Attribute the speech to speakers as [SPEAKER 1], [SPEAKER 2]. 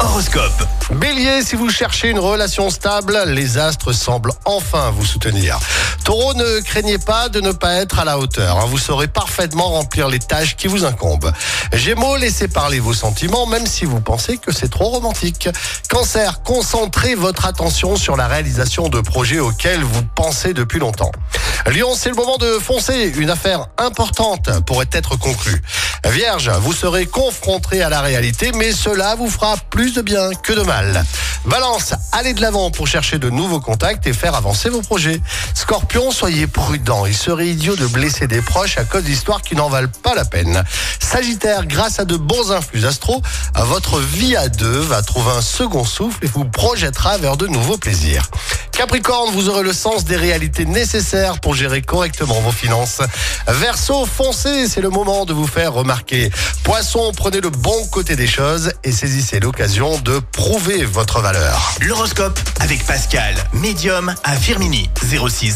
[SPEAKER 1] Horoscope.
[SPEAKER 2] Bélier, si vous cherchez une relation stable, les astres semblent enfin vous soutenir. Taureau, ne craignez pas de ne pas être à la hauteur. hein. Vous saurez parfaitement remplir les tâches qui vous incombent. Gémeaux, laissez parler vos sentiments, même si vous pensez que c'est trop romantique. Cancer, concentrez votre attention sur la réalisation de projets auxquels vous pensez depuis longtemps. Lion, c'est le moment de foncer. Une affaire importante pourrait être conclue. Vierge, vous serez confronté à la réalité, mais cela vous plus de bien que de mal. Balance, allez de l'avant pour chercher de nouveaux contacts et faire avancer vos projets. Scorpion, soyez prudent. Il serait idiot de blesser des proches à cause d'histoires qui n'en valent pas la peine. Sagittaire, grâce à de bons influx astro, votre vie à deux va trouver un second souffle et vous projettera vers de nouveaux plaisirs. Capricorne, vous aurez le sens des réalités nécessaires pour gérer correctement vos finances. Verseau, foncez, c'est le moment de vous faire remarquer. Poisson, prenez le bon côté des choses et saisissez l'occasion de prouver votre valeur.
[SPEAKER 1] L'horoscope avec Pascal, médium à Firmini. 06